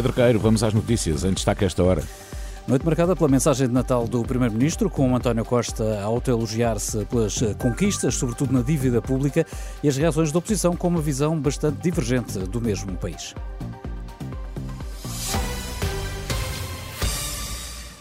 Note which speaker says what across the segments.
Speaker 1: Pedro Queiro, vamos às notícias, em destaque a esta hora.
Speaker 2: Noite marcada pela mensagem de Natal do Primeiro-Ministro, com António Costa a autoelogiar-se pelas conquistas, sobretudo na dívida pública, e as reações da oposição com uma visão bastante divergente do mesmo país.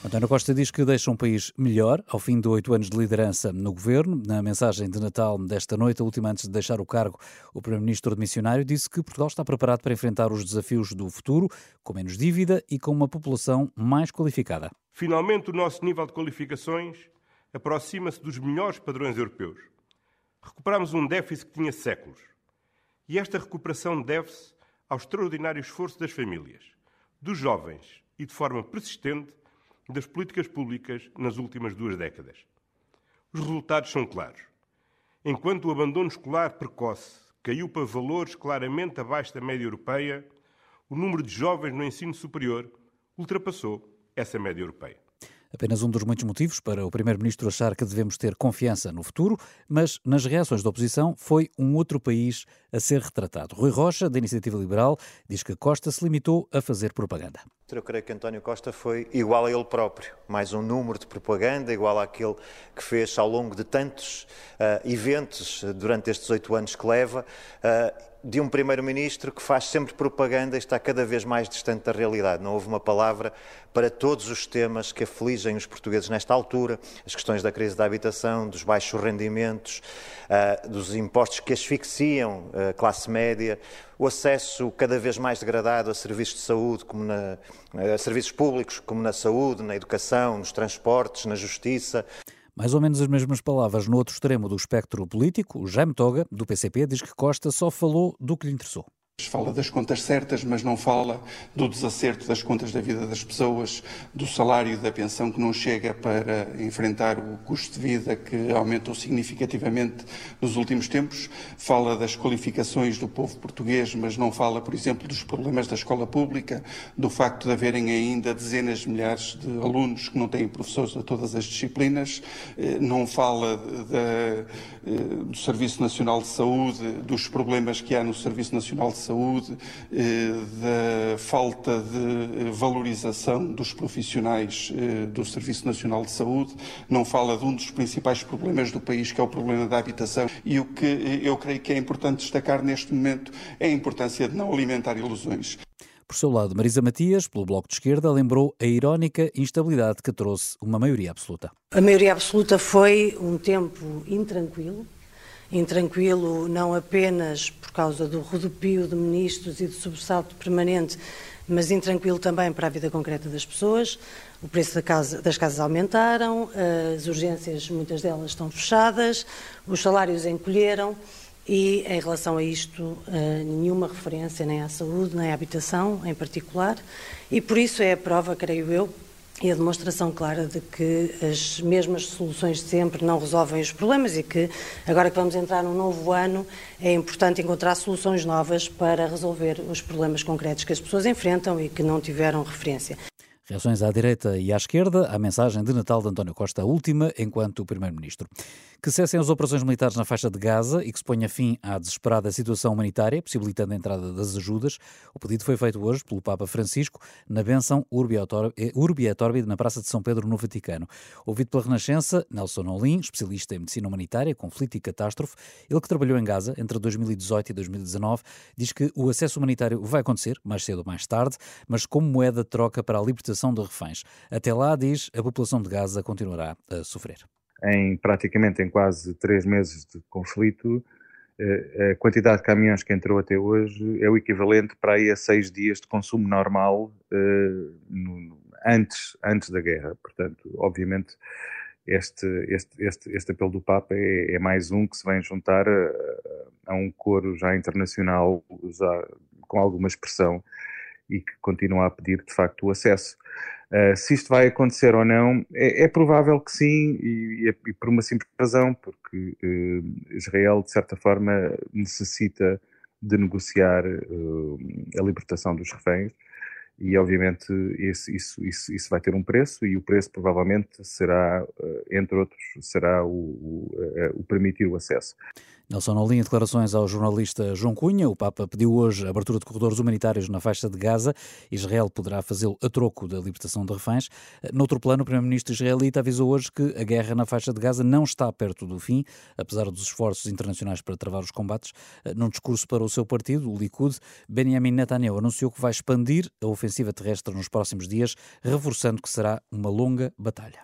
Speaker 2: António Costa diz que deixa um país melhor ao fim de oito anos de liderança no governo. Na mensagem de Natal desta noite, a última antes de deixar o cargo, o Primeiro-Ministro missionário disse que Portugal está preparado para enfrentar os desafios do futuro, com menos dívida e com uma população mais qualificada.
Speaker 3: Finalmente, o nosso nível de qualificações aproxima-se dos melhores padrões europeus. Recuperamos um déficit que tinha séculos. E esta recuperação deve-se ao extraordinário esforço das famílias, dos jovens e, de forma persistente, das políticas públicas nas últimas duas décadas. Os resultados são claros. Enquanto o abandono escolar precoce caiu para valores claramente abaixo da média europeia, o número de jovens no ensino superior ultrapassou essa média europeia.
Speaker 2: Apenas um dos muitos motivos para o Primeiro-Ministro achar que devemos ter confiança no futuro, mas nas reações da oposição foi um outro país a ser retratado. Rui Rocha, da Iniciativa Liberal, diz que Costa se limitou a fazer propaganda.
Speaker 4: Eu creio que António Costa foi igual a ele próprio, mais um número de propaganda, igual àquele que fez ao longo de tantos uh, eventos durante estes oito anos que leva. Uh, de um primeiro-ministro que faz sempre propaganda e está cada vez mais distante da realidade. Não houve uma palavra para todos os temas que afligem os portugueses nesta altura, as questões da crise da habitação, dos baixos rendimentos, uh, dos impostos que asfixiam a classe média, o acesso cada vez mais degradado a serviços de saúde, como na, serviços públicos, como na saúde, na educação, nos transportes, na justiça.
Speaker 2: Mais ou menos as mesmas palavras no outro extremo do espectro político, o Jaime Toga, do PCP, diz que Costa só falou do que lhe interessou.
Speaker 5: Fala das contas certas, mas não fala do desacerto das contas da vida das pessoas, do salário da pensão que não chega para enfrentar o custo de vida que aumentou significativamente nos últimos tempos. Fala das qualificações do povo português, mas não fala, por exemplo, dos problemas da escola pública, do facto de haverem ainda dezenas de milhares de alunos que não têm professores a todas as disciplinas. Eh, não fala da, eh, do Serviço Nacional de Saúde, dos problemas que há no Serviço Nacional de Saúde saúde, eh, da falta de valorização dos profissionais eh, do Serviço Nacional de Saúde, não fala de um dos principais problemas do país, que é o problema da habitação. E o que eh, eu creio que é importante destacar neste momento é a importância de não alimentar ilusões.
Speaker 2: Por seu lado, Marisa Matias, pelo Bloco de Esquerda, lembrou a irónica instabilidade que trouxe uma maioria absoluta.
Speaker 6: A maioria absoluta foi um tempo intranquilo, intranquilo não apenas por causa do rodopio de ministros e do sobressalto permanente, mas intranquilo também para a vida concreta das pessoas. O preço da casa, das casas aumentaram, as urgências, muitas delas estão fechadas, os salários encolheram e, em relação a isto, nenhuma referência nem à saúde, nem à habitação em particular. E por isso é a prova, creio eu, e a demonstração clara de que as mesmas soluções sempre não resolvem os problemas e que, agora que vamos entrar num novo ano, é importante encontrar soluções novas para resolver os problemas concretos que as pessoas enfrentam e que não tiveram referência.
Speaker 2: Reações à direita e à esquerda à mensagem de Natal de António Costa, a última enquanto Primeiro-Ministro. Que cessem as operações militares na faixa de Gaza e que se ponha fim à desesperada situação humanitária, possibilitando a entrada das ajudas. O pedido foi feito hoje pelo Papa Francisco na benção Urbi et Orbi na Praça de São Pedro, no Vaticano. Ouvido pela Renascença, Nelson Olim, especialista em medicina humanitária, conflito e catástrofe, ele que trabalhou em Gaza entre 2018 e 2019, diz que o acesso humanitário vai acontecer, mais cedo ou mais tarde, mas como moeda de troca para a libertação libertação de reféns. Até lá, diz, a população de Gaza continuará a sofrer.
Speaker 7: Em praticamente em quase três meses de conflito, eh, a quantidade de caminhões que entrou até hoje é o equivalente para aí a seis dias de consumo normal eh, antes, antes da guerra. Portanto, obviamente, este, este, este, este apelo do Papa é, é mais um que se vem juntar a, a um coro já internacional, já com alguma expressão, e que continua a pedir, de facto, o acesso. Uh, se isto vai acontecer ou não, é, é provável que sim, e, e, por uma simples razão, porque uh, Israel, de certa forma, necessita de negociar uh, a libertação dos reféns, e obviamente esse, isso, isso, isso vai ter um preço, e o preço provavelmente será, entre outros, será o, o, o permitir o acesso.
Speaker 2: Nelson Nolin, em declarações ao jornalista João Cunha, o Papa pediu hoje a abertura de corredores humanitários na faixa de Gaza. Israel poderá fazê-lo a troco da libertação de reféns. Noutro plano, o primeiro-ministro israelita avisou hoje que a guerra na faixa de Gaza não está perto do fim, apesar dos esforços internacionais para travar os combates. Num discurso para o seu partido, o Likud, Benjamin Netanyahu anunciou que vai expandir a ofensiva terrestre nos próximos dias, reforçando que será uma longa batalha.